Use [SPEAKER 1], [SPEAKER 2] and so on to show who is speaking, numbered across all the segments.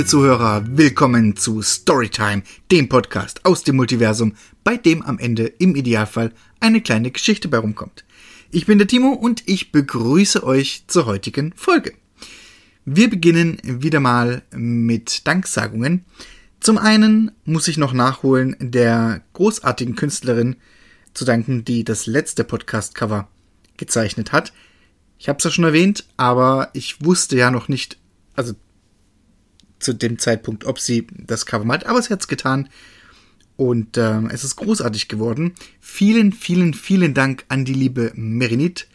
[SPEAKER 1] liebe Zuhörer, willkommen zu Storytime, dem Podcast aus dem Multiversum, bei dem am Ende im Idealfall eine kleine Geschichte bei rumkommt. Ich bin der Timo und ich begrüße euch zur heutigen Folge. Wir beginnen wieder mal mit Danksagungen. Zum einen muss ich noch nachholen, der großartigen Künstlerin zu danken, die das letzte Podcast-Cover gezeichnet hat. Ich habe es ja schon erwähnt, aber ich wusste ja noch nicht, also zu dem Zeitpunkt, ob sie das Cover malt, aber sie hat es getan. Und äh, es ist großartig geworden. Vielen, vielen, vielen Dank an die liebe Merinit.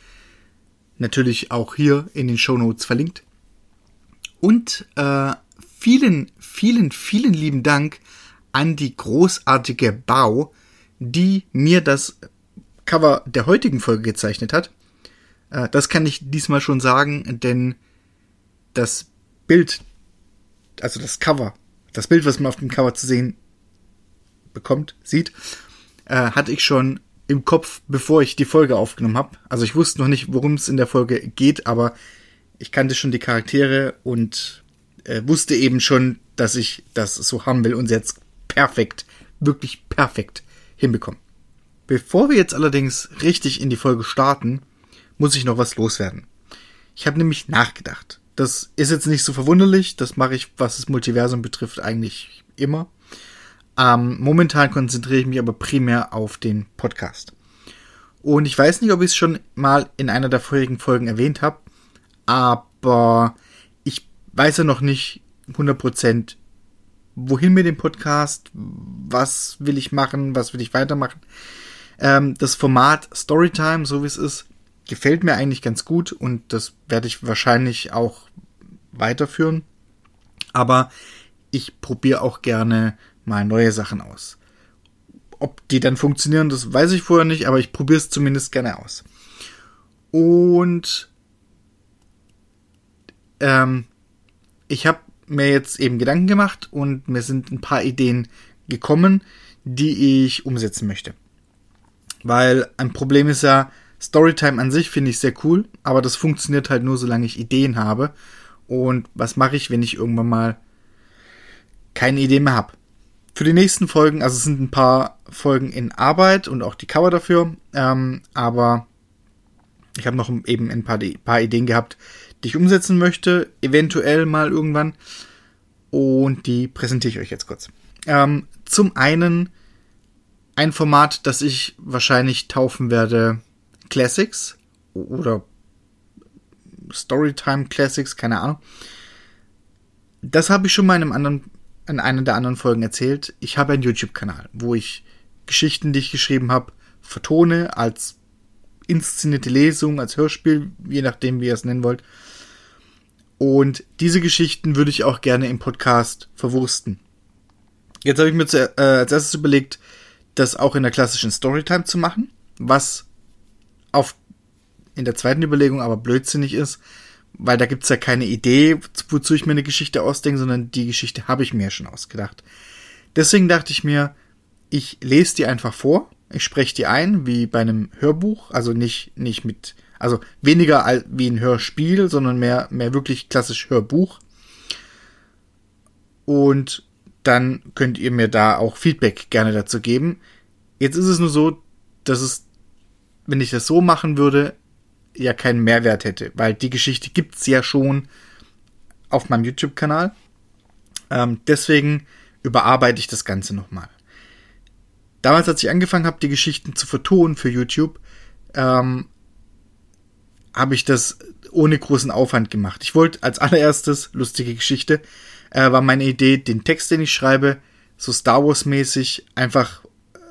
[SPEAKER 1] Natürlich auch hier in den Show Notes verlinkt. Und äh, vielen, vielen, vielen lieben Dank an die großartige Bau, die mir das Cover der heutigen Folge gezeichnet hat. Äh, das kann ich diesmal schon sagen, denn das Bild also das Cover, das Bild, was man auf dem Cover zu sehen bekommt, sieht, äh, hatte ich schon im Kopf, bevor ich die Folge aufgenommen habe. Also ich wusste noch nicht, worum es in der Folge geht, aber ich kannte schon die Charaktere und äh, wusste eben schon, dass ich das so haben will und jetzt perfekt, wirklich perfekt hinbekommen. Bevor wir jetzt allerdings richtig in die Folge starten, muss ich noch was loswerden. Ich habe nämlich nachgedacht. Das ist jetzt nicht so verwunderlich. Das mache ich, was das Multiversum betrifft, eigentlich immer. Ähm, momentan konzentriere ich mich aber primär auf den Podcast. Und ich weiß nicht, ob ich es schon mal in einer der vorigen Folgen erwähnt habe, aber ich weiß ja noch nicht 100%, wohin mit dem Podcast, was will ich machen, was will ich weitermachen. Ähm, das Format Storytime, so wie es ist, gefällt mir eigentlich ganz gut und das werde ich wahrscheinlich auch weiterführen. Aber ich probiere auch gerne mal neue Sachen aus. Ob die dann funktionieren, das weiß ich vorher nicht, aber ich probiere es zumindest gerne aus. Und ähm, ich habe mir jetzt eben Gedanken gemacht und mir sind ein paar Ideen gekommen, die ich umsetzen möchte. Weil ein Problem ist ja, Storytime an sich finde ich sehr cool, aber das funktioniert halt nur, solange ich Ideen habe. Und was mache ich, wenn ich irgendwann mal keine Idee mehr habe? Für die nächsten Folgen, also es sind ein paar Folgen in Arbeit und auch die Cover dafür, ähm, aber ich habe noch eben ein paar, paar Ideen gehabt, die ich umsetzen möchte, eventuell mal irgendwann. Und die präsentiere ich euch jetzt kurz. Ähm, zum einen ein Format, das ich wahrscheinlich taufen werde Classics oder Storytime Classics, keine Ahnung. Das habe ich schon mal in, einem anderen, in einer der anderen Folgen erzählt. Ich habe einen YouTube-Kanal, wo ich Geschichten, die ich geschrieben habe, vertone als inszenierte Lesung, als Hörspiel, je nachdem, wie ihr es nennen wollt. Und diese Geschichten würde ich auch gerne im Podcast verwursten. Jetzt habe ich mir zu, äh, als erstes überlegt, das auch in der klassischen Storytime zu machen, was auf in der zweiten Überlegung aber blödsinnig ist, weil da gibt's ja keine Idee, wozu ich mir eine Geschichte ausdenke, sondern die Geschichte habe ich mir schon ausgedacht. Deswegen dachte ich mir, ich lese die einfach vor, ich spreche die ein, wie bei einem Hörbuch, also nicht, nicht mit, also weniger wie ein Hörspiel, sondern mehr, mehr wirklich klassisch Hörbuch. Und dann könnt ihr mir da auch Feedback gerne dazu geben. Jetzt ist es nur so, dass es, wenn ich das so machen würde, ja keinen Mehrwert hätte, weil die Geschichte gibt's ja schon auf meinem YouTube-Kanal. Ähm, deswegen überarbeite ich das Ganze nochmal. Damals, als ich angefangen habe, die Geschichten zu vertonen für YouTube, ähm, habe ich das ohne großen Aufwand gemacht. Ich wollte als allererstes, lustige Geschichte, äh, war meine Idee, den Text, den ich schreibe, so Star Wars-mäßig einfach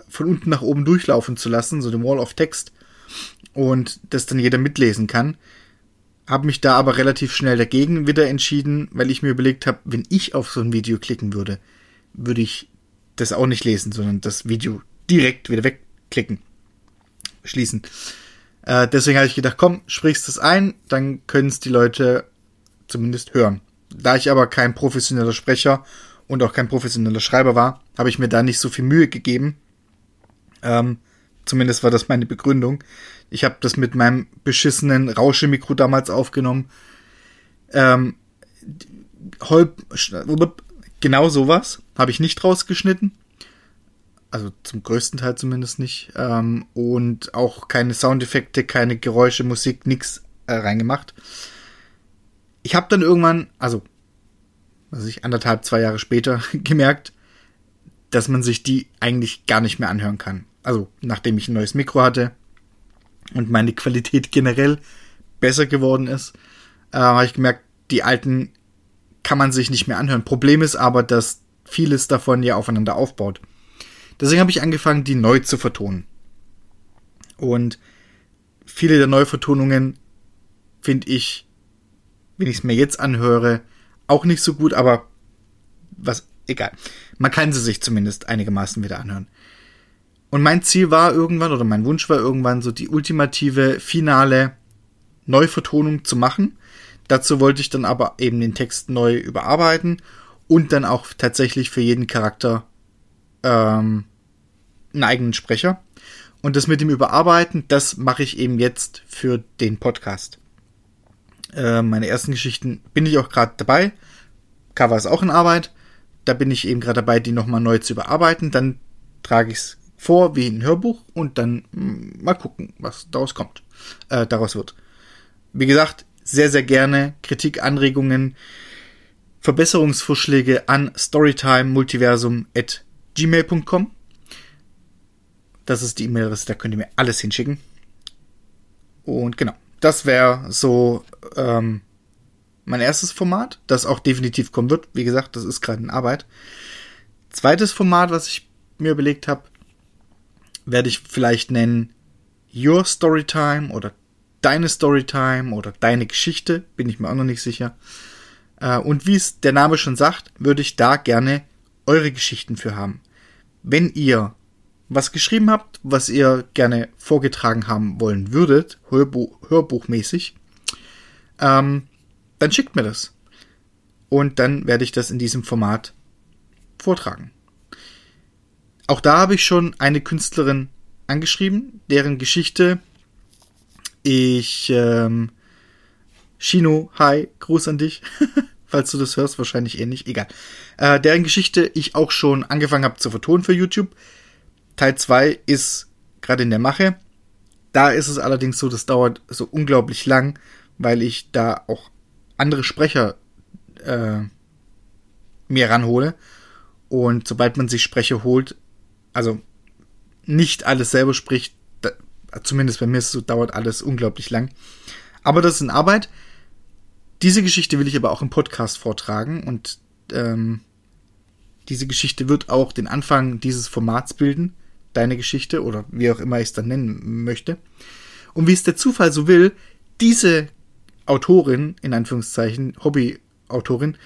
[SPEAKER 1] von unten nach oben durchlaufen zu lassen, so den Wall of Text und das dann jeder mitlesen kann. Habe mich da aber relativ schnell dagegen wieder entschieden, weil ich mir überlegt habe, wenn ich auf so ein Video klicken würde, würde ich das auch nicht lesen, sondern das Video direkt wieder wegklicken, schließen. Äh, deswegen habe ich gedacht, komm, sprichst es ein, dann können es die Leute zumindest hören. Da ich aber kein professioneller Sprecher und auch kein professioneller Schreiber war, habe ich mir da nicht so viel Mühe gegeben. Ähm, Zumindest war das meine Begründung. Ich habe das mit meinem beschissenen Rauschemikro damals aufgenommen. Ähm, Holp, genau sowas habe ich nicht rausgeschnitten. Also zum größten Teil zumindest nicht. Ähm, und auch keine Soundeffekte, keine Geräusche, Musik, nix äh, reingemacht. Ich habe dann irgendwann, also was ich anderthalb, zwei Jahre später gemerkt, dass man sich die eigentlich gar nicht mehr anhören kann. Also nachdem ich ein neues Mikro hatte und meine Qualität generell besser geworden ist, äh, habe ich gemerkt, die alten kann man sich nicht mehr anhören. Problem ist aber, dass vieles davon ja aufeinander aufbaut. Deswegen habe ich angefangen, die neu zu vertonen. Und viele der Neuvertonungen finde ich, wenn ich es mir jetzt anhöre, auch nicht so gut, aber was, egal. Man kann sie sich zumindest einigermaßen wieder anhören. Und mein Ziel war irgendwann, oder mein Wunsch war irgendwann, so die ultimative, finale Neuvertonung zu machen. Dazu wollte ich dann aber eben den Text neu überarbeiten und dann auch tatsächlich für jeden Charakter ähm, einen eigenen Sprecher. Und das mit dem Überarbeiten, das mache ich eben jetzt für den Podcast. Äh, meine ersten Geschichten bin ich auch gerade dabei. Cover ist auch in Arbeit. Da bin ich eben gerade dabei, die nochmal neu zu überarbeiten. Dann trage ich es vor wie ein Hörbuch und dann mh, hm, mal gucken, was daraus kommt, äh, daraus wird. Wie gesagt, sehr, sehr gerne Kritik, Anregungen, Verbesserungsvorschläge an storytimemultiversum at gmail.com. Das ist die E-Mail-Adresse, da könnt ihr mir alles hinschicken. Und genau, das wäre so ähm, mein erstes Format, das auch definitiv kommen wird. Wie gesagt, das ist gerade in Arbeit. Zweites Format, was ich mir überlegt habe, werde ich vielleicht nennen Your Storytime oder Deine Storytime oder Deine Geschichte, bin ich mir auch noch nicht sicher. Äh, und wie es der Name schon sagt, würde ich da gerne eure Geschichten für haben. Wenn ihr was geschrieben habt, was ihr gerne vorgetragen haben wollen würdet, Hörbuch, hörbuchmäßig, ähm, dann schickt mir das. Und dann werde ich das in diesem Format vortragen. Auch da habe ich schon eine Künstlerin angeschrieben, deren Geschichte ich ähm, Shino, hi, Gruß an dich. Falls du das hörst, wahrscheinlich eh nicht. Egal. Äh, deren Geschichte ich auch schon angefangen habe zu vertonen für YouTube. Teil 2 ist gerade in der Mache. Da ist es allerdings so, das dauert so unglaublich lang, weil ich da auch andere Sprecher äh, mir ranhole. Und sobald man sich Sprecher holt, also nicht alles selber spricht, da, zumindest bei mir ist so, dauert alles unglaublich lang. Aber das ist in Arbeit. Diese Geschichte will ich aber auch im Podcast vortragen und ähm, diese Geschichte wird auch den Anfang dieses Formats bilden deine Geschichte oder wie auch immer ich es dann nennen möchte. Und wie es der Zufall so will, diese Autorin, in Anführungszeichen, Hobbyautorin,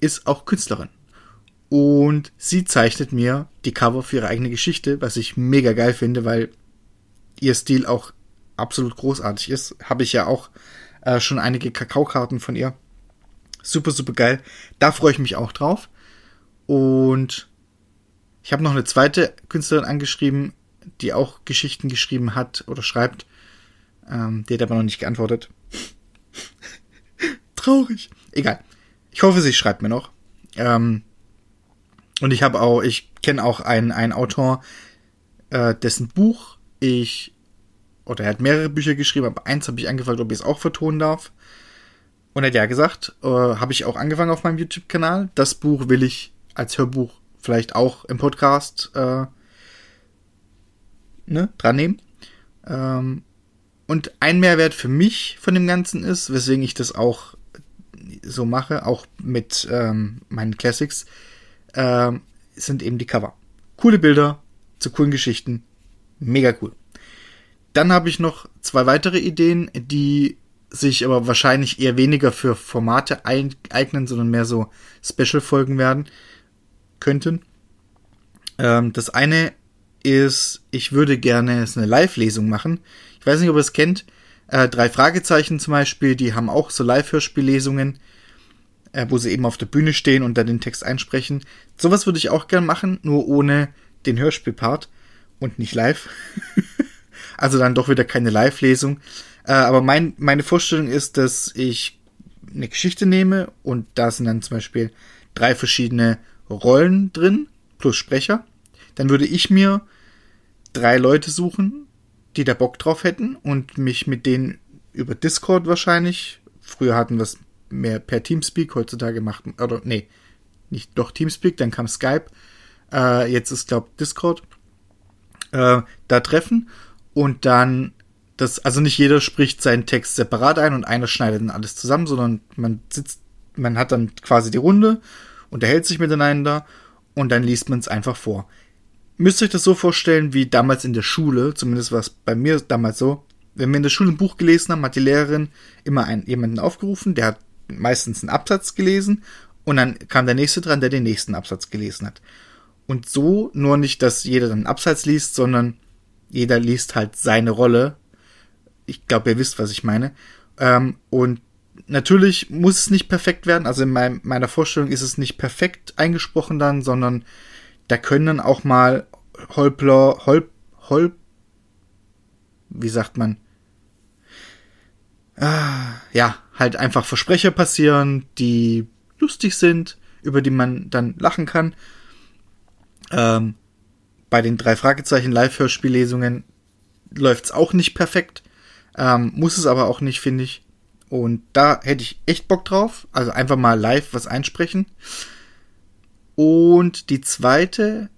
[SPEAKER 1] ist auch Künstlerin. Und sie zeichnet mir die Cover für ihre eigene Geschichte, was ich mega geil finde, weil ihr Stil auch absolut großartig ist. Habe ich ja auch äh, schon einige Kakaokarten von ihr. Super, super geil. Da freue ich mich auch drauf. Und ich habe noch eine zweite Künstlerin angeschrieben, die auch Geschichten geschrieben hat oder schreibt. Ähm, die hat aber noch nicht geantwortet. Traurig. Egal. Ich hoffe, sie schreibt mir noch. Ähm, und ich habe auch, ich kenne auch einen, einen Autor, äh, dessen Buch ich, oder er hat mehrere Bücher geschrieben, aber eins habe ich angefragt, ob ich es auch vertonen darf. Und er hat ja gesagt, äh, habe ich auch angefangen auf meinem YouTube-Kanal. Das Buch will ich als Hörbuch vielleicht auch im Podcast äh, ne, dran nehmen. Ähm, und ein Mehrwert für mich von dem Ganzen ist, weswegen ich das auch so mache, auch mit ähm, meinen Classics, äh, sind eben die Cover. Coole Bilder zu coolen Geschichten. Mega cool. Dann habe ich noch zwei weitere Ideen, die sich aber wahrscheinlich eher weniger für Formate eignen, sondern mehr so Special-Folgen werden könnten. Ähm, das eine ist, ich würde gerne eine Live-Lesung machen. Ich weiß nicht, ob ihr es kennt. Äh, drei Fragezeichen zum Beispiel, die haben auch so Live-Hörspiellesungen, äh, wo sie eben auf der Bühne stehen und dann den Text einsprechen. Sowas würde ich auch gerne machen, nur ohne den Hörspielpart und nicht live. also dann doch wieder keine Live-Lesung. Äh, aber mein, meine Vorstellung ist, dass ich eine Geschichte nehme und da sind dann zum Beispiel drei verschiedene Rollen drin, plus Sprecher, dann würde ich mir drei Leute suchen, die da Bock drauf hätten und mich mit denen über Discord wahrscheinlich, früher hatten wir es mehr per Teamspeak, heutzutage macht, oder nee, nicht doch Teamspeak, dann kam Skype, äh, jetzt ist glaube Discord, äh, da treffen und dann das, also nicht jeder spricht seinen Text separat ein und einer schneidet dann alles zusammen, sondern man sitzt, man hat dann quasi die Runde, unterhält sich miteinander und dann liest man es einfach vor. Müsst ihr euch das so vorstellen wie damals in der Schule, zumindest war es bei mir damals so. Wenn wir in der Schule ein Buch gelesen haben, hat die Lehrerin immer einen, jemanden aufgerufen, der hat meistens einen Absatz gelesen und dann kam der nächste dran, der den nächsten Absatz gelesen hat. Und so nur nicht, dass jeder dann einen Absatz liest, sondern jeder liest halt seine Rolle ich glaube, ihr wisst, was ich meine. Ähm, und natürlich muss es nicht perfekt werden. Also in mein, meiner Vorstellung ist es nicht perfekt eingesprochen dann, sondern da können dann auch mal Holpler, Holp, Holp, wie sagt man? Ah, ja, halt einfach Versprecher passieren, die lustig sind, über die man dann lachen kann. Ähm, bei den drei Fragezeichen Live-Hörspiellesungen läuft es auch nicht perfekt. Ähm, muss es aber auch nicht, finde ich. Und da hätte ich echt Bock drauf. Also einfach mal live was einsprechen. Und die zweite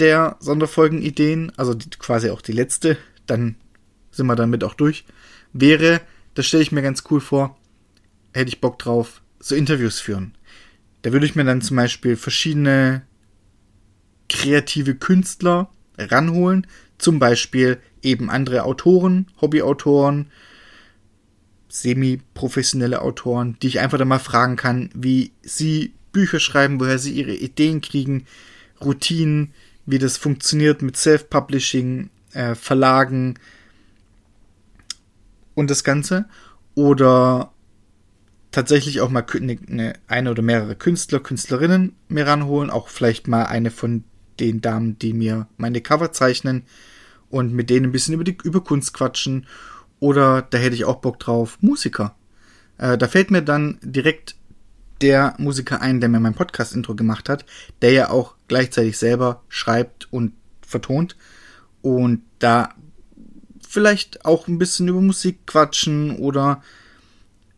[SPEAKER 1] der Sonderfolgenideen, also die, quasi auch die letzte, dann sind wir damit auch durch, wäre, das stelle ich mir ganz cool vor, hätte ich Bock drauf, so Interviews führen. Da würde ich mir dann zum Beispiel verschiedene kreative Künstler ranholen, zum Beispiel eben andere Autoren, Hobbyautoren, semi-professionelle Autoren, die ich einfach dann mal fragen kann, wie sie Bücher schreiben, woher sie ihre Ideen kriegen, Routinen, wie das funktioniert mit Self-Publishing, äh, Verlagen und das Ganze. Oder tatsächlich auch mal eine, eine oder mehrere Künstler, Künstlerinnen mir ranholen, auch vielleicht mal eine von den Damen, die mir meine Cover zeichnen und mit denen ein bisschen über, die, über Kunst quatschen. Oder da hätte ich auch Bock drauf, Musiker. Äh, da fällt mir dann direkt der Musiker ein, der mir mein Podcast-Intro gemacht hat, der ja auch gleichzeitig selber schreibt und vertont. Und da vielleicht auch ein bisschen über Musik quatschen oder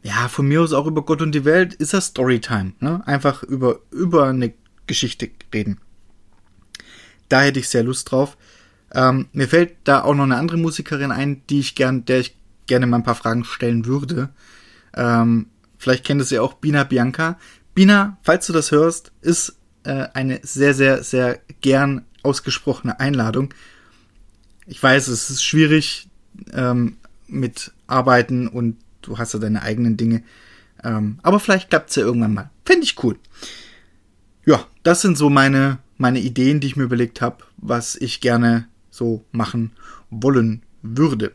[SPEAKER 1] ja, von mir aus auch über Gott und die Welt ist das Storytime. Ne? Einfach über, über eine Geschichte reden. Da hätte ich sehr Lust drauf. Ähm, mir fällt da auch noch eine andere Musikerin ein, die ich gern, der ich gerne mal ein paar Fragen stellen würde. Ähm, vielleicht kennt es ja auch Bina Bianca. Bina, falls du das hörst, ist äh, eine sehr, sehr, sehr gern ausgesprochene Einladung. Ich weiß, es ist schwierig ähm, mit Arbeiten und du hast ja deine eigenen Dinge. Ähm, aber vielleicht klappt es ja irgendwann mal. Fände ich cool. Ja, das sind so meine, meine Ideen, die ich mir überlegt habe, was ich gerne so machen wollen würde.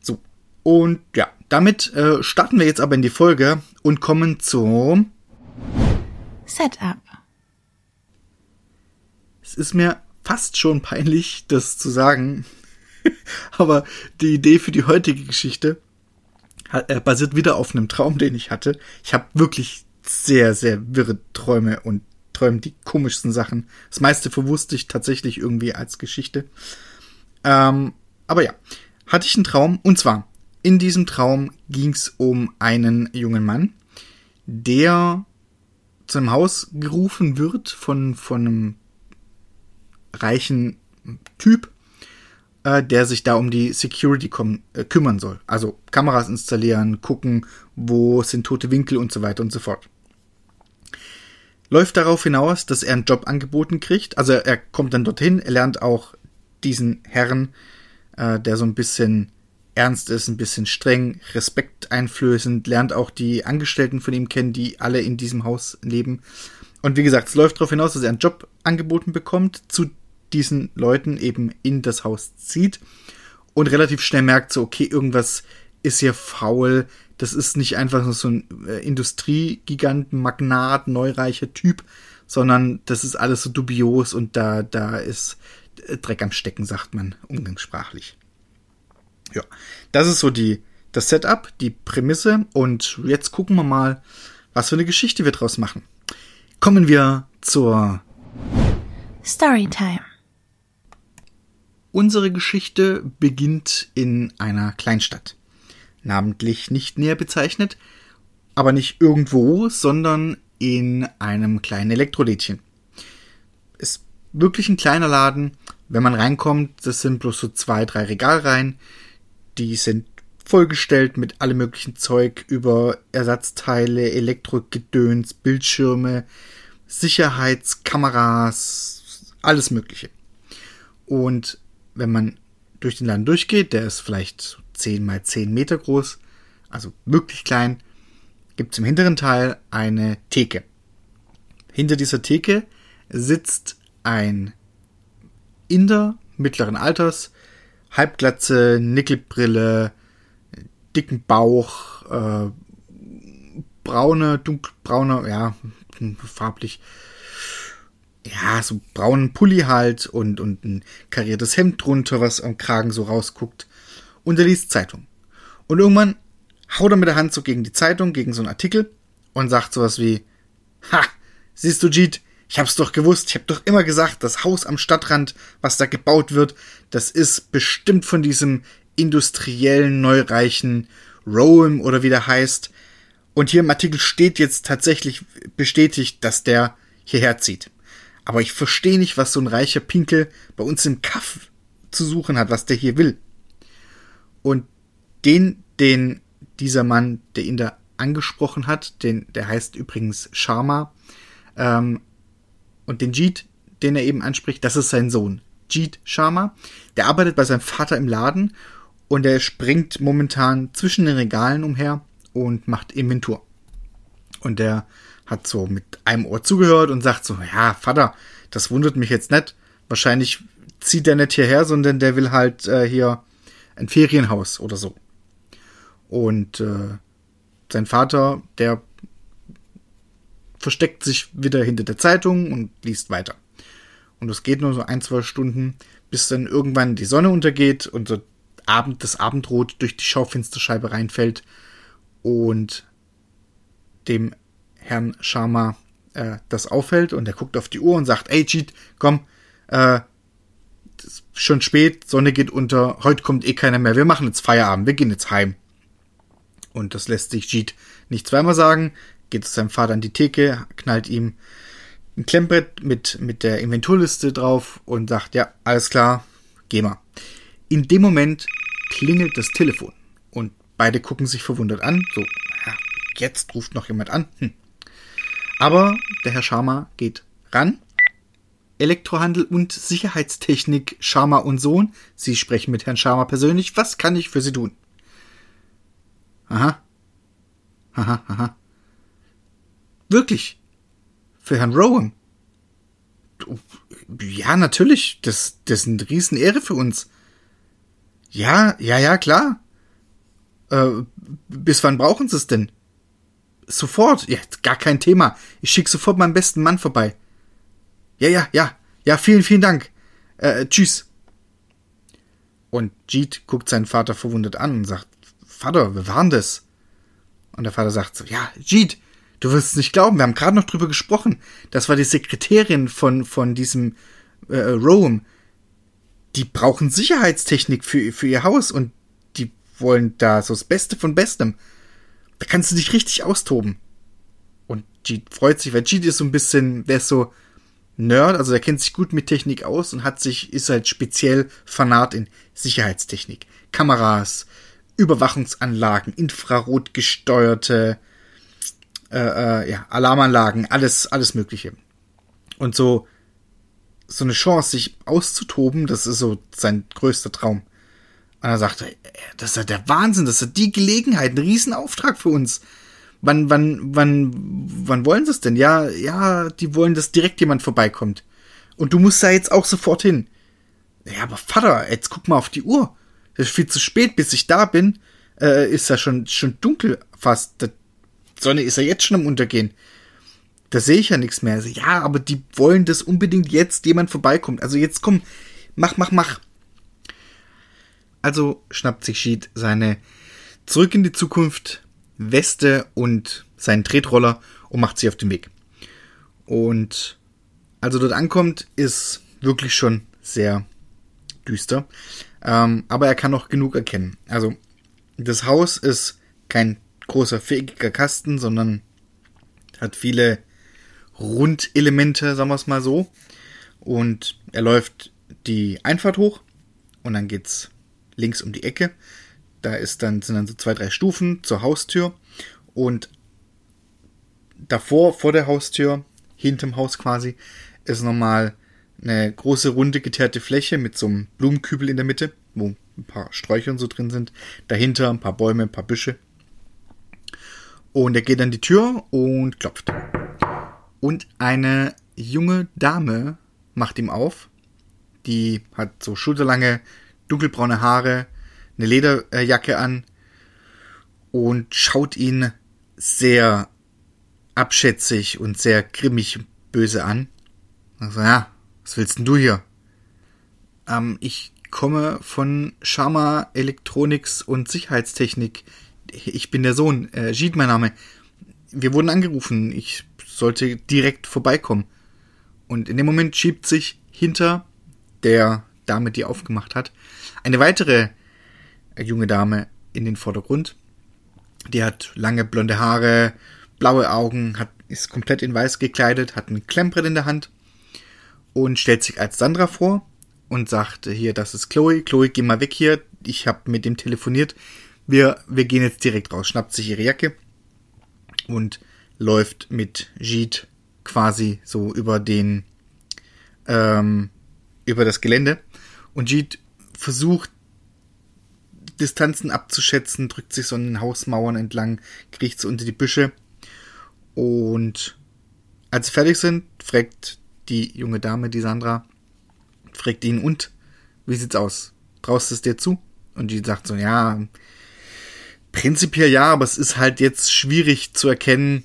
[SPEAKER 1] So, und ja, damit äh, starten wir jetzt aber in die Folge und kommen zum
[SPEAKER 2] Setup.
[SPEAKER 1] Es ist mir fast schon peinlich, das zu sagen, aber die Idee für die heutige Geschichte äh, basiert wieder auf einem Traum, den ich hatte. Ich habe wirklich sehr, sehr wirre Träume und träumen die komischsten Sachen. Das meiste verwusste ich tatsächlich irgendwie als Geschichte. Ähm, aber ja, hatte ich einen Traum. Und zwar, in diesem Traum ging es um einen jungen Mann, der zu einem Haus gerufen wird von, von einem reichen Typ, äh, der sich da um die Security äh, kümmern soll. Also Kameras installieren, gucken, wo sind tote Winkel und so weiter und so fort läuft darauf hinaus, dass er einen Job angeboten kriegt. Also er kommt dann dorthin, er lernt auch diesen Herrn, äh, der so ein bisschen ernst ist, ein bisschen streng, Respekt einflößend, lernt auch die Angestellten von ihm kennen, die alle in diesem Haus leben. Und wie gesagt, es läuft darauf hinaus, dass er einen Job angeboten bekommt, zu diesen Leuten eben in das Haus zieht und relativ schnell merkt so, okay, irgendwas ist hier faul, das ist nicht einfach nur so ein äh, Industriegigant, Magnat, neureicher Typ, sondern das ist alles so dubios und da, da ist äh, Dreck am Stecken, sagt man umgangssprachlich. Ja, das ist so die, das Setup, die Prämisse und jetzt gucken wir mal, was für eine Geschichte wir draus machen. Kommen wir zur
[SPEAKER 2] Storytime.
[SPEAKER 1] Unsere Geschichte beginnt in einer Kleinstadt. Namentlich nicht näher bezeichnet, aber nicht irgendwo, sondern in einem kleinen Elektrolädchen. Ist wirklich ein kleiner Laden. Wenn man reinkommt, das sind bloß so zwei, drei Regalreihen. Die sind vollgestellt mit allem möglichen Zeug über Ersatzteile, Elektrogedöns, Bildschirme, Sicherheitskameras, alles Mögliche. Und wenn man durch den Laden durchgeht, der ist vielleicht 10 mal 10 Meter groß, also wirklich klein, gibt es im hinteren Teil eine Theke. Hinter dieser Theke sitzt ein Inder mittleren Alters, Halbglatze, Nickelbrille, dicken Bauch, äh, braune, dunkelbraune, ja, farblich, ja, so braunen Pulli halt und, und ein kariertes Hemd drunter, was am Kragen so rausguckt. Und er liest Zeitung. Und irgendwann haut er mit der Hand so gegen die Zeitung, gegen so einen Artikel und sagt sowas wie, ha, siehst du, Jeet, ich hab's doch gewusst, ich hab doch immer gesagt, das Haus am Stadtrand, was da gebaut wird, das ist bestimmt von diesem industriellen, neureichen Rome oder wie der heißt. Und hier im Artikel steht jetzt tatsächlich bestätigt, dass der hierher zieht. Aber ich verstehe nicht, was so ein reicher Pinkel bei uns im Kaff zu suchen hat, was der hier will. Und den, den dieser Mann, der ihn da angesprochen hat, den, der heißt übrigens Sharma, ähm, und den Jeet, den er eben anspricht, das ist sein Sohn, Jeet Sharma. Der arbeitet bei seinem Vater im Laden und er springt momentan zwischen den Regalen umher und macht Inventur. Und der hat so mit einem Ohr zugehört und sagt so, ja, Vater, das wundert mich jetzt nicht. Wahrscheinlich zieht der nicht hierher, sondern der will halt äh, hier ein Ferienhaus oder so. Und äh, sein Vater, der versteckt sich wieder hinter der Zeitung und liest weiter. Und es geht nur so ein, zwei Stunden, bis dann irgendwann die Sonne untergeht und so Abend, das Abendrot durch die Schaufensterscheibe reinfällt und dem Herrn Sharma äh, das auffällt und er guckt auf die Uhr und sagt, ey Cheat, komm, äh, schon spät, Sonne geht unter, heute kommt eh keiner mehr, wir machen jetzt Feierabend, wir gehen jetzt heim. Und das lässt sich Jeet nicht zweimal sagen, geht zu seinem Vater an die Theke, knallt ihm ein Klemmbrett mit, mit der Inventurliste drauf und sagt, ja, alles klar, geh mal. In dem Moment klingelt das Telefon und beide gucken sich verwundert an, so, ja, jetzt ruft noch jemand an. Hm. Aber der Herr Sharma geht ran. Elektrohandel und Sicherheitstechnik Sharma und Sohn. Sie sprechen mit Herrn Sharma persönlich. Was kann ich für Sie tun? Aha. Aha, aha. Wirklich? Für Herrn Rowan? Ja, natürlich. Das, das ist eine Riesenehre für uns. Ja, ja, ja, klar. Äh, bis wann brauchen Sie es denn? Sofort. Ja, gar kein Thema. Ich schicke sofort meinen besten Mann vorbei. Ja, ja, ja. Ja, vielen, vielen Dank. Äh, tschüss. Und Jeet guckt seinen Vater verwundert an und sagt, Vater, wir waren das? Und der Vater sagt so, ja, Jeet, du wirst es nicht glauben, wir haben gerade noch drüber gesprochen. Das war die Sekretärin von, von diesem äh, Rome. Die brauchen Sicherheitstechnik für, für ihr Haus und die wollen da so das Beste von Bestem. Da kannst du dich richtig austoben. Und Jeet freut sich, weil Jeet ist so ein bisschen, der ist so Nerd, also der kennt sich gut mit Technik aus und hat sich, ist halt speziell fanat in Sicherheitstechnik. Kameras, Überwachungsanlagen, infrarotgesteuerte äh, äh, ja, Alarmanlagen, alles, alles Mögliche. Und so, so eine Chance, sich auszutoben, das ist so sein größter Traum. Und er sagte, das ist ja der Wahnsinn, das ist die Gelegenheit, ein Riesenauftrag für uns. Wann, wann, wann, wann wollen sie es denn? Ja, ja, die wollen, dass direkt jemand vorbeikommt. Und du musst da jetzt auch sofort hin. Ja, aber Vater, jetzt guck mal auf die Uhr. Das ist viel zu spät, bis ich da bin. Äh, ist ja schon, schon dunkel fast. Die Sonne ist ja jetzt schon am Untergehen. Da sehe ich ja nichts mehr. Ja, aber die wollen, dass unbedingt jetzt jemand vorbeikommt. Also jetzt komm, mach, mach, mach. Also schnappt sich Sheet seine zurück in die Zukunft, Weste und seinen Tretroller und macht sich auf den Weg. Und als er dort ankommt, ist wirklich schon sehr düster. Ähm, aber er kann auch genug erkennen. Also, das Haus ist kein großer viereckiger Kasten, sondern hat viele Rundelemente, sagen wir es mal so. Und er läuft die Einfahrt hoch und dann geht's links um die Ecke. Da ist dann, sind dann so zwei, drei Stufen zur Haustür und davor, vor der Haustür, hinterm Haus quasi, ist nochmal eine große runde geteerte Fläche mit so einem Blumenkübel in der Mitte, wo ein paar Sträucher und so drin sind. Dahinter ein paar Bäume, ein paar Büsche. Und er geht an die Tür und klopft. Und eine junge Dame macht ihm auf. Die hat so schulterlange, dunkelbraune Haare, eine Lederjacke an und schaut ihn sehr abschätzig und sehr grimmig böse an. Also, ja, was willst denn du hier? Ähm, ich komme von Sharma Electronics und Sicherheitstechnik. Ich bin der Sohn, äh, Jid mein Name. Wir wurden angerufen. Ich sollte direkt vorbeikommen. Und in dem Moment schiebt sich hinter der Dame, die aufgemacht hat, eine weitere äh, junge Dame in den Vordergrund. Die hat lange blonde Haare, blaue Augen, hat, ist komplett in weiß gekleidet, hat ein Klemmbrett in der Hand und stellt sich als Sandra vor und sagt, hier, das ist Chloe. Chloe, geh mal weg hier. Ich habe mit dem telefoniert. Wir, wir gehen jetzt direkt raus. Schnappt sich ihre Jacke und läuft mit Jeet quasi so über den, ähm, über das Gelände. Und Jeet versucht, Distanzen abzuschätzen, drückt sich so an den Hausmauern entlang, kriecht so unter die Büsche. Und als sie fertig sind, fragt die junge Dame, die Sandra, fragt ihn, und wie sieht's aus? Traust es dir zu? Und die sagt so, ja, prinzipiell ja, aber es ist halt jetzt schwierig zu erkennen,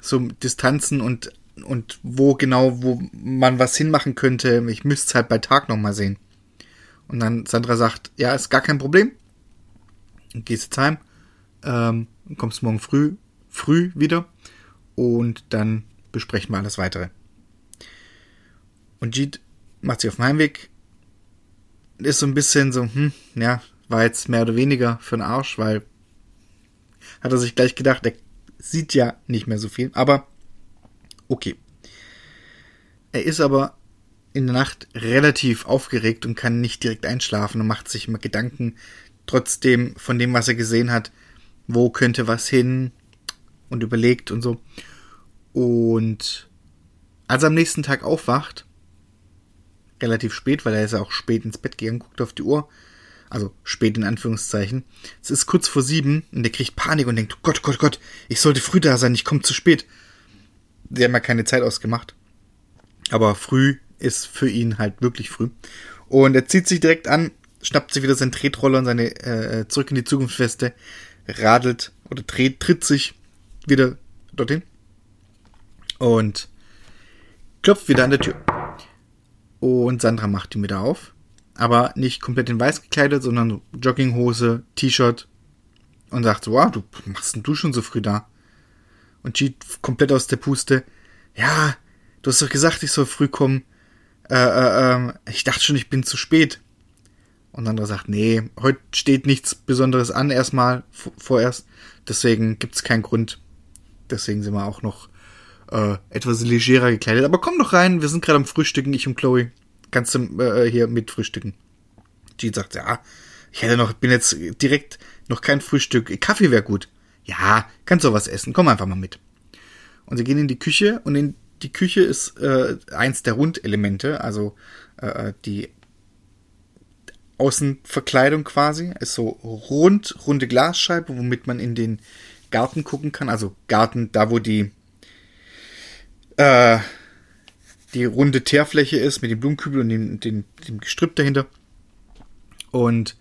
[SPEAKER 1] so Distanzen und, und wo genau, wo man was hinmachen könnte. Ich müsste es halt bei Tag nochmal sehen. Und dann Sandra sagt, ja, ist gar kein Problem. Und gehst jetzt heim, ähm, kommst morgen früh, früh wieder und dann besprechen wir alles weitere. Und Jeet macht sich auf dem Heimweg, ist so ein bisschen so, hm, ja, war jetzt mehr oder weniger für den Arsch, weil hat er sich gleich gedacht, er sieht ja nicht mehr so viel, aber okay. Er ist aber in der Nacht relativ aufgeregt und kann nicht direkt einschlafen und macht sich immer Gedanken, trotzdem von dem, was er gesehen hat, wo könnte was hin und überlegt und so. Und als er am nächsten Tag aufwacht, relativ spät, weil er ist ja auch spät ins Bett gegangen, guckt auf die Uhr. Also spät in Anführungszeichen. Es ist kurz vor sieben und der kriegt Panik und denkt, Gott, Gott, Gott, ich sollte früh da sein, ich komme zu spät. Sie haben ja keine Zeit ausgemacht. Aber früh ist für ihn halt wirklich früh. Und er zieht sich direkt an, schnappt sich wieder seinen Tretroller und seine äh, zurück in die Zukunftsweste, radelt oder dreht, tritt sich wieder dorthin und klopft wieder an der Tür. Und Sandra macht ihn wieder auf. Aber nicht komplett in weiß gekleidet, sondern Jogginghose, T-Shirt. Und sagt so, wow, du machst denn du schon so früh da? Und cheat komplett aus der Puste. Ja, du hast doch gesagt, ich soll früh kommen. Äh, äh, äh, ich dachte schon, ich bin zu spät. Und Sandra sagt, nee, heute steht nichts Besonderes an erstmal, vorerst. Deswegen gibt's keinen Grund. Deswegen sind wir auch noch äh, etwas legerer gekleidet. Aber komm doch rein, wir sind gerade am Frühstücken, ich und Chloe. Kannst du äh, hier mit frühstücken? Jean sagt, ja, ich hätte noch, bin jetzt direkt noch kein Frühstück. Kaffee wäre gut. Ja, kannst du was essen, komm einfach mal mit. Und sie gehen in die Küche und in die Küche ist äh, eins der Rundelemente, also äh, die Außenverkleidung quasi, ist so rund, runde Glasscheibe, womit man in den Garten gucken kann. Also Garten, da wo die äh, die runde Teerfläche ist mit dem Blumenkübel und dem, dem, dem Gestrüpp dahinter. Und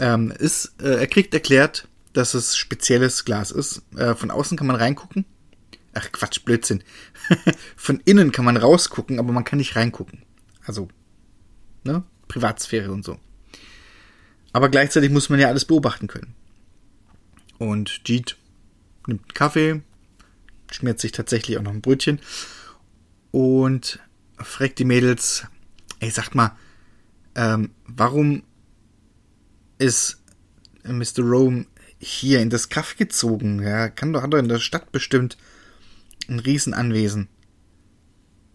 [SPEAKER 1] ähm, ist, äh, er kriegt erklärt, dass es spezielles Glas ist. Äh, von außen kann man reingucken. Ach Quatsch, Blödsinn. von innen kann man rausgucken, aber man kann nicht reingucken. Also, ne? Privatsphäre und so. Aber gleichzeitig muss man ja alles beobachten können. Und Jeet nimmt einen Kaffee, schmiert sich tatsächlich auch noch ein Brötchen und fragt die Mädels, ey, sagt mal, ähm, warum ist Mr. Rome hier in das Kaff gezogen? Ja, kann doch, hat doch in der Stadt bestimmt ein Riesenanwesen.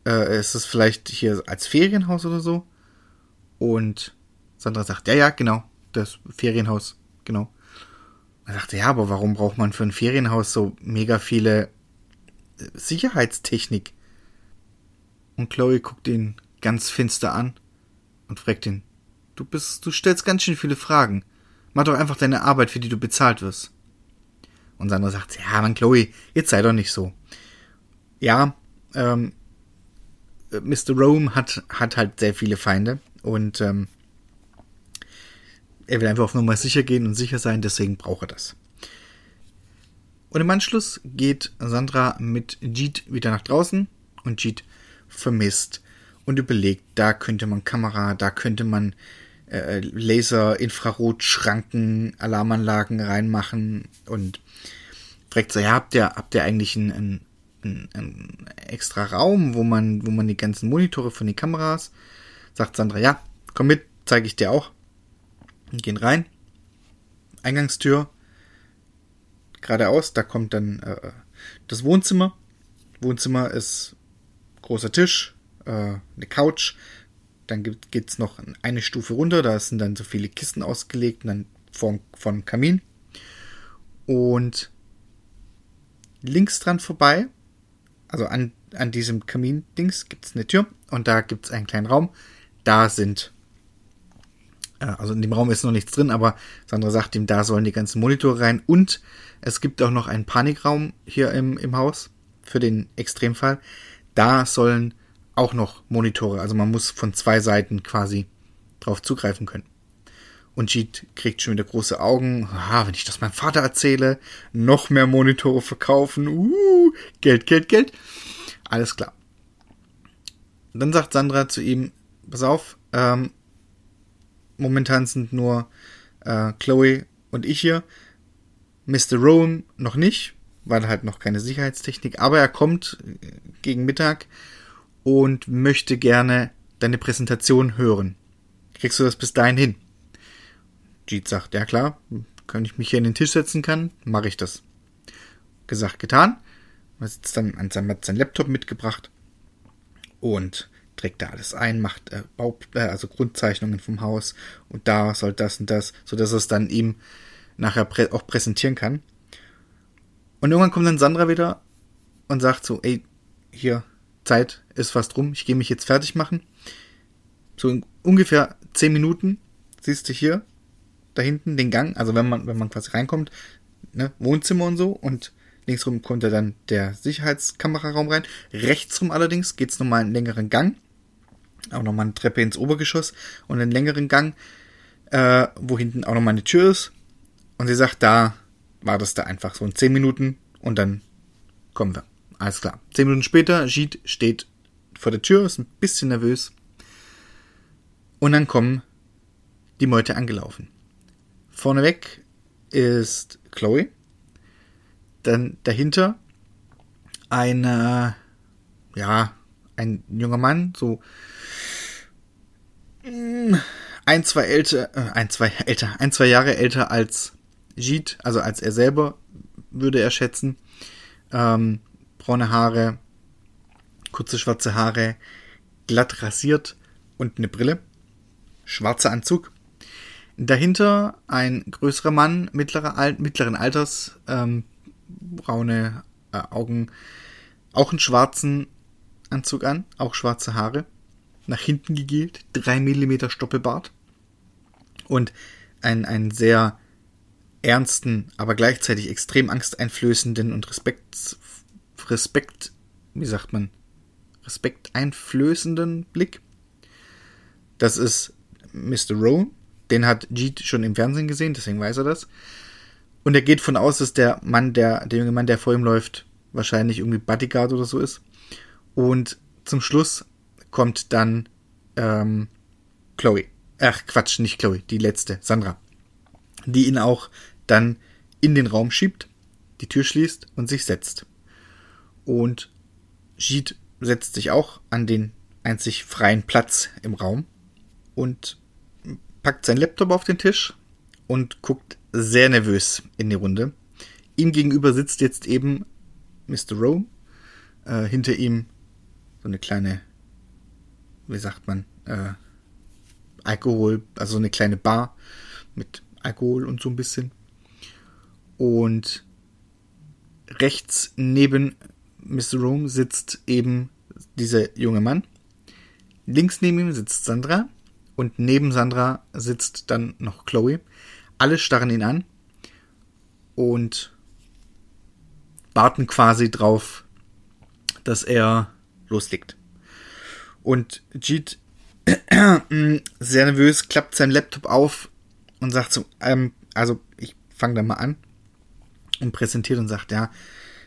[SPEAKER 1] Äh, ist es vielleicht hier als Ferienhaus oder so? Und Sandra sagt, ja, ja, genau, das Ferienhaus, genau. Er sagte, ja, aber warum braucht man für ein Ferienhaus so mega viele äh, Sicherheitstechnik? Und Chloe guckt ihn ganz finster an und fragt ihn, du bist, du stellst ganz schön viele Fragen. Mach doch einfach deine Arbeit, für die du bezahlt wirst. Und Sandra sagt, ja, Mann, Chloe, jetzt sei doch nicht so. Ja, ähm, Mr. Rome hat, hat halt sehr viele Feinde und ähm, er will einfach auf Nummer sicher gehen und sicher sein, deswegen braucht er das. Und im Anschluss geht Sandra mit Jeet wieder nach draußen und Jeet vermisst und überlegt, da könnte man Kamera, da könnte man äh, Laser, Infrarot, Schranken, Alarmanlagen reinmachen und fragt so, ja, habt ihr, habt ihr eigentlich einen, einen, einen extra Raum, wo man, wo man die ganzen Monitore von den Kameras, sagt Sandra, ja, komm mit, zeige ich dir auch. Und gehen rein. Eingangstür. Geradeaus, da kommt dann äh, das Wohnzimmer. Wohnzimmer ist großer Tisch, äh, eine Couch. Dann gibt, geht's noch eine Stufe runter, da sind dann so viele Kisten ausgelegt und dann von, von Kamin. Und links dran vorbei, also an, an diesem Kamin-Dings, gibt es eine Tür und da gibt es einen kleinen Raum. Da sind also in dem Raum ist noch nichts drin, aber Sandra sagt ihm, da sollen die ganzen Monitore rein. Und es gibt auch noch einen Panikraum hier im, im Haus für den Extremfall. Da sollen auch noch Monitore, also man muss von zwei Seiten quasi drauf zugreifen können. Und Jeet kriegt schon wieder große Augen. Ah, wenn ich das meinem Vater erzähle, noch mehr Monitore verkaufen. Uh, Geld, Geld, Geld. Alles klar. dann sagt Sandra zu ihm, pass auf, ähm, Momentan sind nur äh, Chloe und ich hier. Mr. Rowan noch nicht, weil halt noch keine Sicherheitstechnik, aber er kommt äh, gegen Mittag und möchte gerne deine Präsentation hören. Kriegst du das bis dahin hin? Jeet sagt, ja klar, kann ich mich hier in den Tisch setzen kann, mache ich das. Gesagt, getan. Er sitzt dann an seinem, hat sein Laptop mitgebracht und trägt da alles ein, macht äh, Bau, äh, also Grundzeichnungen vom Haus und da soll das und das, so dass er es dann ihm nachher prä auch präsentieren kann. Und irgendwann kommt dann Sandra wieder und sagt so, ey, hier, Zeit ist fast rum, ich gehe mich jetzt fertig machen. So ungefähr zehn Minuten siehst du hier da hinten den Gang, also wenn man, wenn man quasi reinkommt, ne, Wohnzimmer und so und linksrum kommt da dann der Sicherheitskameraraum rein. Rechtsrum allerdings geht's nochmal einen längeren Gang auch nochmal eine Treppe ins Obergeschoss und einen längeren Gang, äh, wo hinten auch nochmal eine Tür ist. Und sie sagt, da war das da einfach so in 10 Minuten und dann kommen wir. Alles klar. 10 Minuten später, Jeet steht vor der Tür, ist ein bisschen nervös. Und dann kommen die Meute angelaufen. Vorneweg ist Chloe. Dann dahinter eine, ja, ein junger Mann, so mm, ein, zwei älter, äh, ein, zwei älter, ein, zwei Jahre älter als Jeet, also als er selber, würde er schätzen. Ähm, braune Haare, kurze schwarze Haare, glatt rasiert und eine Brille. Schwarzer Anzug. Dahinter ein größerer Mann mittlerer, mittleren Alters, ähm, braune äh, Augen, auch einen schwarzen Anzug an, auch schwarze Haare, nach hinten gegelt, 3 mm Stoppelbart und einen, einen sehr ernsten, aber gleichzeitig extrem angsteinflößenden und Respekt, Respekt, wie sagt man, respekteinflößenden Blick. Das ist Mr. Rowe. Den hat Jeet schon im Fernsehen gesehen, deswegen weiß er das. Und er geht von aus, dass der Mann, der, der junge Mann, der vor ihm läuft, wahrscheinlich irgendwie Bodyguard oder so ist. Und zum Schluss kommt dann ähm, Chloe. Ach, Quatsch, nicht Chloe, die letzte, Sandra. Die ihn auch dann in den Raum schiebt, die Tür schließt und sich setzt. Und Jeet setzt sich auch an den einzig freien Platz im Raum und packt sein Laptop auf den Tisch und guckt sehr nervös in die Runde. Ihm gegenüber sitzt jetzt eben Mr. Rowe. Äh, hinter ihm so eine kleine, wie sagt man, äh, Alkohol, also so eine kleine Bar mit Alkohol und so ein bisschen. Und rechts neben Mr. Rome sitzt eben dieser junge Mann. Links neben ihm sitzt Sandra und neben Sandra sitzt dann noch Chloe. Alle starren ihn an und warten quasi drauf, dass er loslegt. Und Jeet, sehr nervös, klappt sein Laptop auf und sagt so, ähm, also ich fange da mal an und präsentiert und sagt, ja,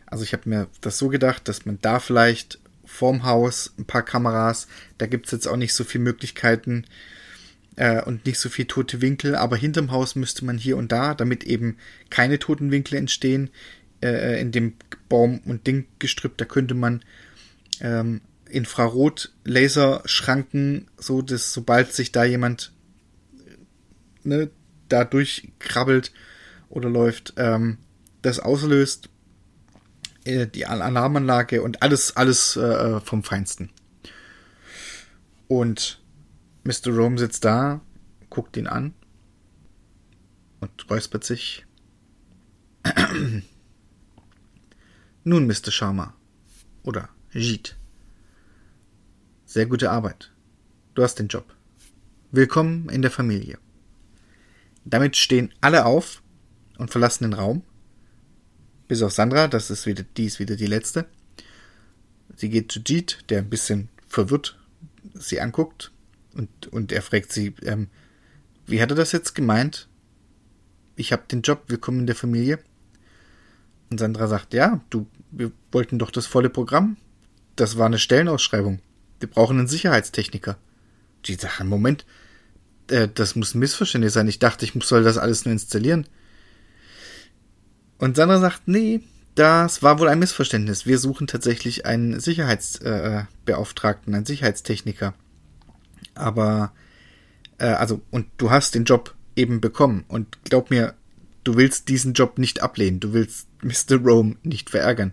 [SPEAKER 1] also ich habe mir das so gedacht, dass man da vielleicht vorm Haus ein paar Kameras, da gibt es jetzt auch nicht so viele Möglichkeiten äh, und nicht so viel tote Winkel, aber hinterm Haus müsste man hier und da, damit eben keine toten Winkel entstehen, äh, in dem Baum- und Dinggestrüpp, da könnte man ähm, Infrarot-Laserschranken, so dass sobald sich da jemand ne, da durchkrabbelt oder läuft, ähm, das auslöst, äh, die Alarmanlage und alles, alles äh, vom Feinsten. Und Mr. Rome sitzt da, guckt ihn an und räuspert sich. Nun, Mr. Sharma. Oder Jeet. Sehr gute Arbeit. Du hast den Job. Willkommen in der Familie. Damit stehen alle auf und verlassen den Raum. Bis auf Sandra, das ist wieder, die ist wieder die letzte. Sie geht zu Jeet, der ein bisschen verwirrt sie anguckt und, und er fragt sie, ähm, wie hat er das jetzt gemeint? Ich habe den Job, willkommen in der Familie. Und Sandra sagt, ja, du, wir wollten doch das volle Programm. Das war eine Stellenausschreibung. Wir brauchen einen Sicherheitstechniker. Die sagt, Moment, äh, das muss ein Missverständnis sein. Ich dachte, ich soll das alles nur installieren. Und Sandra sagt, nee, das war wohl ein Missverständnis. Wir suchen tatsächlich einen Sicherheitsbeauftragten, äh, einen Sicherheitstechniker. Aber, äh, also, und du hast den Job eben bekommen. Und glaub mir, du willst diesen Job nicht ablehnen. Du willst Mr. Rome nicht verärgern.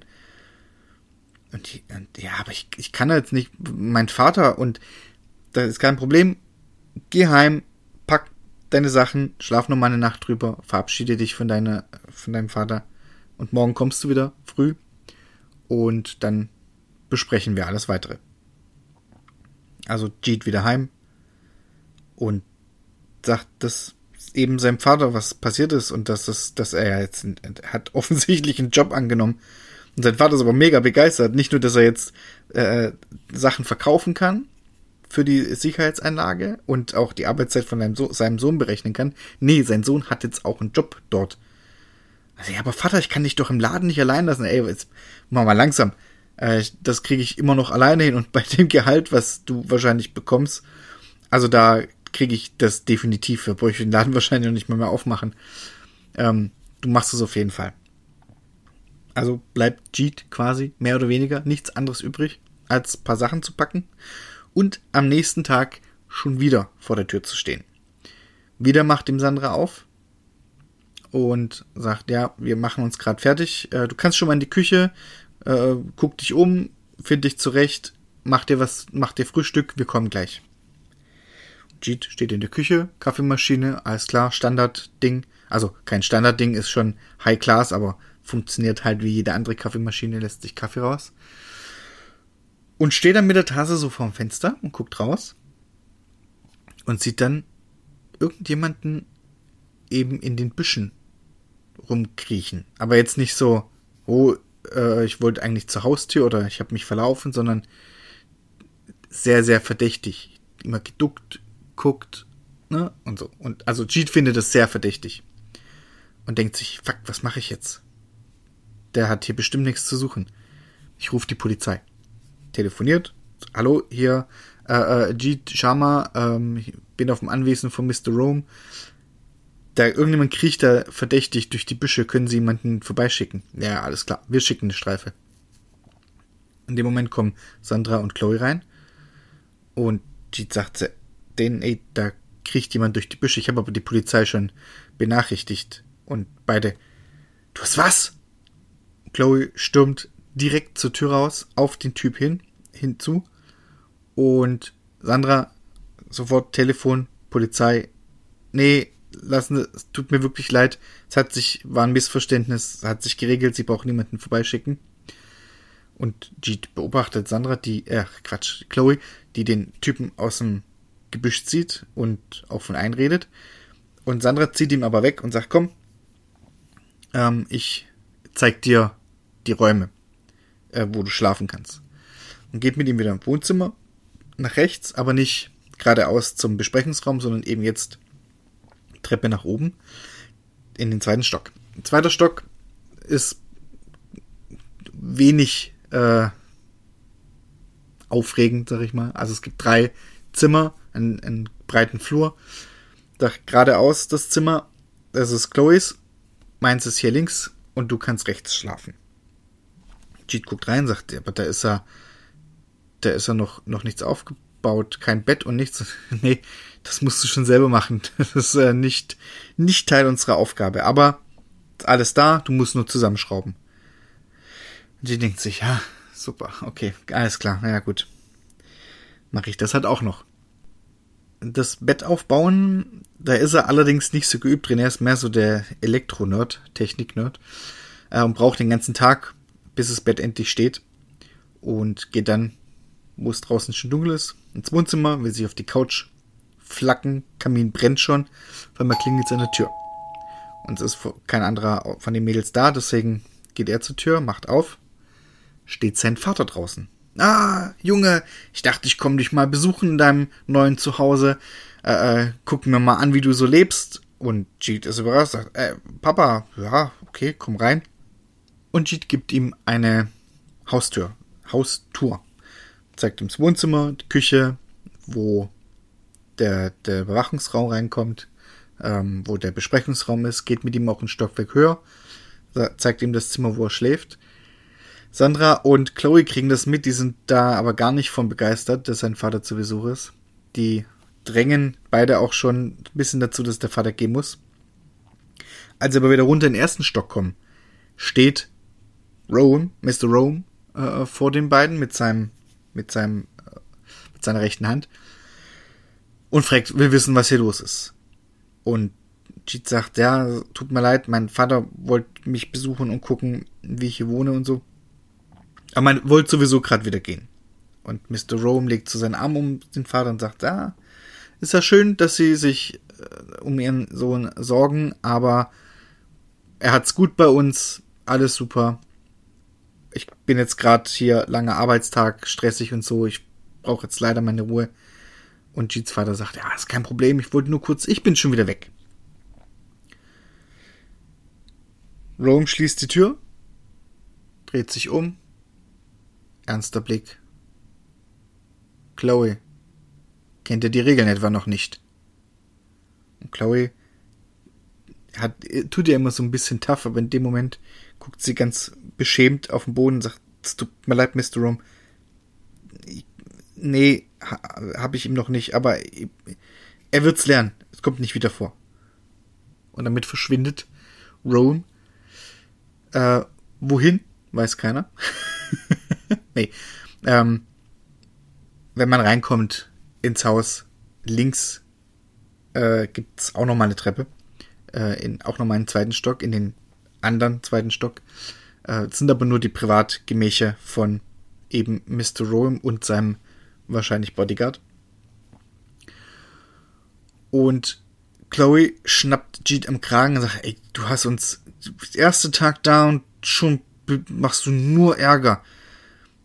[SPEAKER 1] Und, die, und ja, aber ich, ich kann jetzt nicht. Mein Vater und das ist kein Problem. Geh heim, pack deine Sachen, schlaf noch mal eine Nacht drüber, verabschiede dich von, deiner, von deinem Vater und morgen kommst du wieder früh und dann besprechen wir alles weitere. Also Jeet wieder heim und sagt, dass eben seinem Vater was passiert ist und dass, es, dass er jetzt hat offensichtlich einen Job angenommen. Und sein Vater ist aber mega begeistert. Nicht nur, dass er jetzt äh, Sachen verkaufen kann, für die Sicherheitseinlage und auch die Arbeitszeit von seinem, so seinem Sohn berechnen kann. Nee, sein Sohn hat jetzt auch einen Job dort. Also, ja, aber Vater, ich kann dich doch im Laden nicht allein lassen. Ey, jetzt mach mal langsam. Äh, das kriege ich immer noch alleine hin und bei dem Gehalt, was du wahrscheinlich bekommst, also da kriege ich das definitiv. Da brauche ich den Laden wahrscheinlich noch nicht mal mehr aufmachen. Ähm, du machst es auf jeden Fall. Also bleibt Jeet quasi mehr oder weniger nichts anderes übrig, als paar Sachen zu packen und am nächsten Tag schon wieder vor der Tür zu stehen. Wieder macht ihm Sandra auf und sagt, ja, wir machen uns gerade fertig. Äh, du kannst schon mal in die Küche, äh, guck dich um, find dich zurecht, mach dir was, mach dir Frühstück, wir kommen gleich. Jeet steht in der Küche, Kaffeemaschine, alles klar, Standardding. Also kein Standardding, ist schon High Class, aber funktioniert halt wie jede andere Kaffeemaschine, lässt sich Kaffee raus. Und steht dann mit der Tasse so vorm Fenster und guckt raus und sieht dann irgendjemanden eben in den Büschen rumkriechen. Aber jetzt nicht so, oh, äh, ich wollte eigentlich zur Haustür oder ich habe mich verlaufen, sondern sehr, sehr verdächtig. Immer geduckt, guckt, ne? Und so. Und also Jeet findet das sehr verdächtig. Und denkt sich, fuck, was mache ich jetzt? Der hat hier bestimmt nichts zu suchen. Ich rufe die Polizei telefoniert. Hallo, hier äh, äh, Jeet Sharma, ähm, bin auf dem Anwesen von Mr. Rome. Da irgendjemand kriecht da verdächtig durch die Büsche, können sie jemanden vorbeischicken. Ja, alles klar, wir schicken eine Streife. In dem Moment kommen Sandra und Chloe rein und die sagt denen, ey, da kriecht jemand durch die Büsche. Ich habe aber die Polizei schon benachrichtigt. Und beide, du hast was? Chloe stürmt direkt zur Tür raus, auf den Typ hin, hinzu. Und Sandra sofort Telefon, Polizei. Nee, lassen, es tut mir wirklich leid. Es hat sich, war ein Missverständnis, hat sich geregelt, sie brauchen niemanden vorbeischicken. Und Jeet beobachtet Sandra, die, äh, Quatsch, Chloe, die den Typen aus dem Gebüsch zieht und auch von einredet. Und Sandra zieht ihm aber weg und sagt, komm, ähm, ich zeig dir die Räume, äh, wo du schlafen kannst. Und geht mit ihm wieder im Wohnzimmer nach rechts, aber nicht geradeaus zum Besprechungsraum, sondern eben jetzt Treppe nach oben in den zweiten Stock. Der zweite Stock ist wenig äh, aufregend, sag ich mal. Also es gibt drei Zimmer, einen, einen breiten Flur. Da geradeaus das Zimmer, das ist Chloes, meins ist hier links und du kannst rechts schlafen. Jeet guckt rein, sagt, aber da ist er, da ist er noch, noch nichts aufgebaut, kein Bett und nichts. nee, das musst du schon selber machen. Das ist äh, nicht, nicht Teil unserer Aufgabe. Aber alles da, du musst nur zusammenschrauben. Und die denkt sich, ja, super, okay, alles klar, ja gut. Mache ich das halt auch noch. Das Bett aufbauen, da ist er allerdings nicht so geübt drin. Er ist mehr so der Elektronerd, Technik-Nerd. Äh, und braucht den ganzen Tag, bis das Bett endlich steht. Und geht dann, wo es draußen schon dunkel ist, ins Wohnzimmer, will sich auf die Couch flacken, Kamin brennt schon, weil man klingelt an der Tür. Und es ist kein anderer von den Mädels da, deswegen geht er zur Tür, macht auf, steht sein Vater draußen. Ah, Junge, ich dachte, ich komme dich mal besuchen in deinem neuen Zuhause. Äh, äh, guck mir mal an, wie du so lebst. Und Jeet ist überrascht, sagt, äh, Papa, ja, okay, komm rein. Und Jeet gibt ihm eine Haustür, Haustour. Zeigt ihm das Wohnzimmer, die Küche, wo der, der Bewachungsraum reinkommt, ähm, wo der Besprechungsraum ist, geht mit ihm auch ein Stockwerk höher, zeigt ihm das Zimmer, wo er schläft. Sandra und Chloe kriegen das mit, die sind da aber gar nicht von begeistert, dass sein Vater zu Besuch ist. Die drängen beide auch schon ein bisschen dazu, dass der Vater gehen muss. Als sie aber wieder runter in den ersten Stock kommen, steht Rome, Mr. Rome, äh, vor den beiden mit seinem, mit seinem, äh, mit seiner rechten Hand und fragt, will wissen, was hier los ist. Und Jeet sagt, ja, tut mir leid, mein Vater wollte mich besuchen und gucken, wie ich hier wohne und so. Aber man wollte sowieso gerade wieder gehen. Und Mr. Rome legt so seinen Arm um den Vater und sagt, ja, ist ja schön, dass sie sich äh, um ihren Sohn sorgen, aber er hat's gut bei uns, alles super. Ich bin jetzt gerade hier langer Arbeitstag, stressig und so, ich brauche jetzt leider meine Ruhe. Und Jeets Vater sagt, ja, ist kein Problem, ich wollte nur kurz, ich bin schon wieder weg. Rome schließt die Tür, dreht sich um, ernster Blick. Chloe, kennt ihr die Regeln etwa noch nicht? Und Chloe hat, tut ja immer so ein bisschen tough, aber in dem Moment guckt sie ganz beschämt auf den Boden und sagt, es tut mir leid, Mr. Rome. Nee, ha, habe ich ihm noch nicht, aber er wird's lernen. Es kommt nicht wieder vor. Und damit verschwindet Rowan. Äh, wohin? Weiß keiner. nee. Ähm, wenn man reinkommt ins Haus, links äh, gibt's auch nochmal eine Treppe. Äh, in, auch nochmal einen zweiten Stock, in den anderen zweiten Stock. Äh, sind aber nur die Privatgemächer von eben Mr. Rome und seinem wahrscheinlich Bodyguard. Und Chloe schnappt Jeet am Kragen und sagt, ey, du hast uns erste Tag da und schon machst du nur Ärger.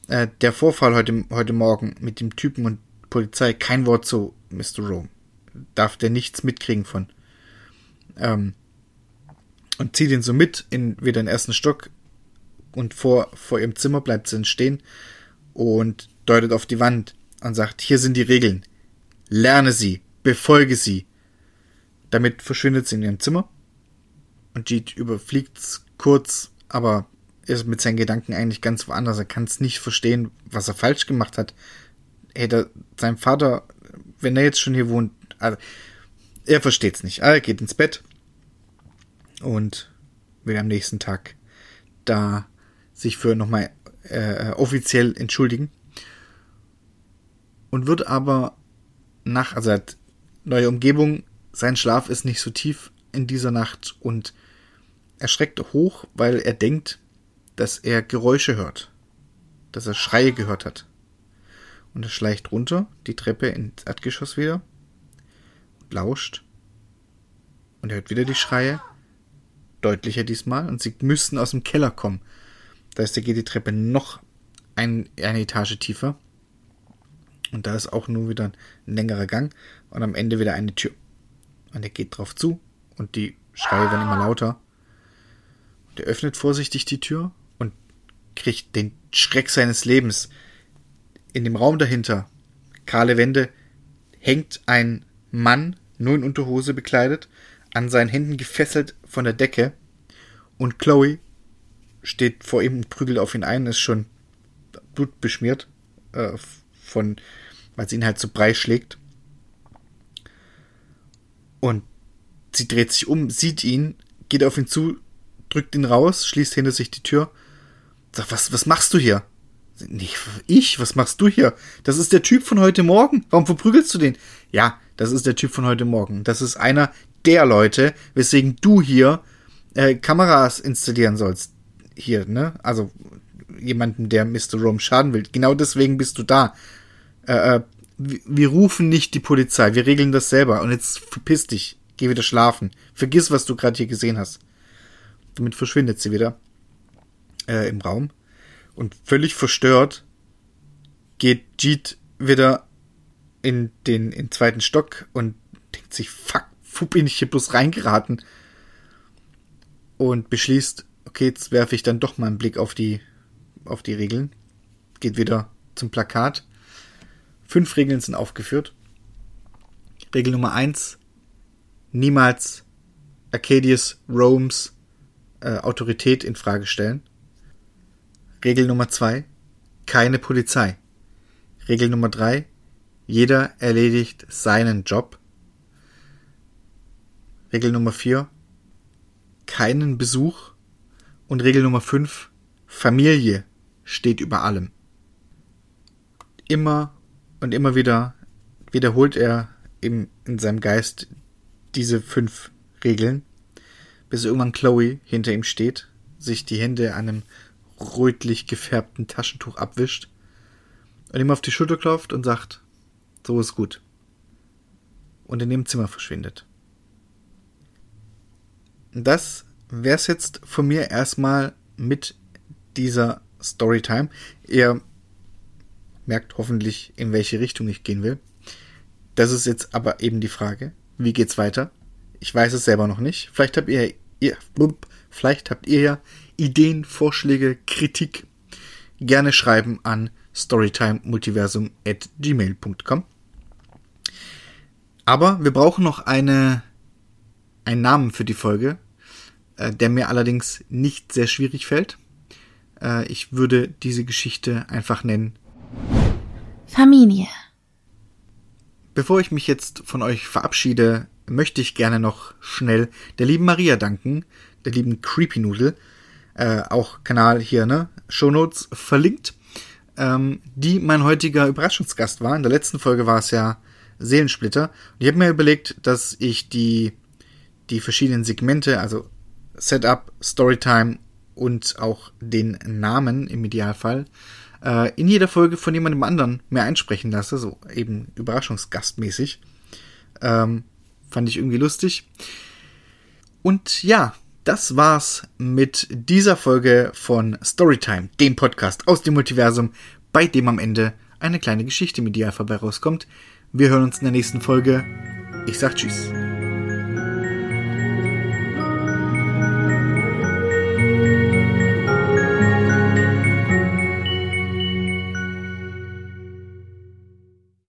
[SPEAKER 1] Äh, der Vorfall heute, heute Morgen mit dem Typen und Polizei, kein Wort zu Mr. Rome. Darf der nichts mitkriegen von. Ähm, und zieht ihn so mit in wieder den ersten Stock und vor, vor ihrem Zimmer bleibt sie stehen und deutet auf die Wand und sagt, hier sind die Regeln. Lerne sie, befolge sie. Damit verschwindet sie in ihrem Zimmer und Jeet überfliegt's kurz, aber ist mit seinen Gedanken eigentlich ganz woanders. Er kann es nicht verstehen, was er falsch gemacht hat. Hätte sein Vater, wenn er jetzt schon hier wohnt, also, er versteht's nicht. Er geht ins Bett und will am nächsten Tag da sich für nochmal äh, offiziell entschuldigen und wird aber nach, also hat neue Umgebung, sein Schlaf ist nicht so tief in dieser Nacht und er schreckt hoch, weil er denkt, dass er Geräusche hört, dass er Schreie gehört hat. Und er schleicht runter, die Treppe ins Erdgeschoss wieder, lauscht und er hört wieder die Schreie, deutlicher diesmal, und sie müssten aus dem Keller kommen. Das heißt, er geht die Treppe noch ein, eine Etage tiefer. Und da ist auch nur wieder ein längerer Gang und am Ende wieder eine Tür. Und er geht drauf zu und die Schreie werden immer lauter. Und er öffnet vorsichtig die Tür und kriegt den Schreck seines Lebens. In dem Raum dahinter, kahle Wände, hängt ein Mann, nur in Unterhose bekleidet, an seinen Händen gefesselt von der Decke. Und Chloe steht vor ihm und prügelt auf ihn ein, ist schon blutbeschmiert äh, von, weil sie ihn halt zu Brei schlägt. Und sie dreht sich um, sieht ihn, geht auf ihn zu, drückt ihn raus, schließt hinter sich die Tür. Sagt, was, was machst du hier? Nicht ich, was machst du hier? Das ist der Typ von heute Morgen. Warum verprügelst du den? Ja, das ist der Typ von heute Morgen. Das ist einer der Leute, weswegen du hier äh, Kameras installieren sollst. Hier, ne? Also jemanden, der Mr. Rome schaden will. Genau deswegen bist du da. Äh, äh, wir rufen nicht die Polizei, wir regeln das selber. Und jetzt verpiss dich, geh wieder schlafen. Vergiss, was du gerade hier gesehen hast. Damit verschwindet sie wieder äh, im Raum. Und völlig verstört geht Jeet wieder in den, in den zweiten Stock und denkt sich, fuck, wo bin ich hier bloß reingeraten? Und beschließt, okay, jetzt werfe ich dann doch mal einen Blick auf die, auf die Regeln. Geht wieder zum Plakat. Fünf Regeln sind aufgeführt. Regel Nummer eins: Niemals Arcadius Rome's äh, Autorität in Frage stellen. Regel Nummer zwei: Keine Polizei. Regel Nummer drei: Jeder erledigt seinen Job. Regel Nummer vier: Keinen Besuch. Und Regel Nummer fünf: Familie steht über allem. Immer und immer wieder wiederholt er im, in seinem Geist diese fünf Regeln, bis irgendwann Chloe hinter ihm steht, sich die Hände einem rötlich gefärbten Taschentuch abwischt und ihm auf die Schulter klopft und sagt, so ist gut. Und in dem Zimmer verschwindet. Das wär's jetzt von mir erstmal mit dieser Storytime. Ihr merkt hoffentlich, in welche Richtung ich gehen will. Das ist jetzt aber eben die Frage. Wie geht's weiter? Ich weiß es selber noch nicht. Vielleicht habt ihr, ihr vielleicht habt ihr ja Ideen, Vorschläge, Kritik. Gerne schreiben an storytimemultiversum at gmail.com. Aber wir brauchen noch eine, einen Namen für die Folge, äh, der mir allerdings nicht sehr schwierig fällt. Äh, ich würde diese Geschichte einfach nennen
[SPEAKER 2] Familie.
[SPEAKER 1] Bevor ich mich jetzt von euch verabschiede, möchte ich gerne noch schnell der lieben Maria danken, der lieben Creepy Noodle, äh, auch Kanal hier, ne? Shownotes verlinkt, ähm, die mein heutiger Überraschungsgast war. In der letzten Folge war es ja Seelensplitter. Und ich habe mir überlegt, dass ich die, die verschiedenen Segmente, also Setup, Storytime und auch den Namen im Idealfall, äh, in jeder Folge von jemandem anderen mehr einsprechen lasse, so eben überraschungsgastmäßig. Ähm, fand ich irgendwie lustig. Und ja, das war's mit dieser Folge von Storytime, dem Podcast aus dem Multiversum, bei dem am Ende eine kleine Geschichte im Idealfall bei rauskommt. Wir hören uns in der nächsten Folge. Ich sag Tschüss.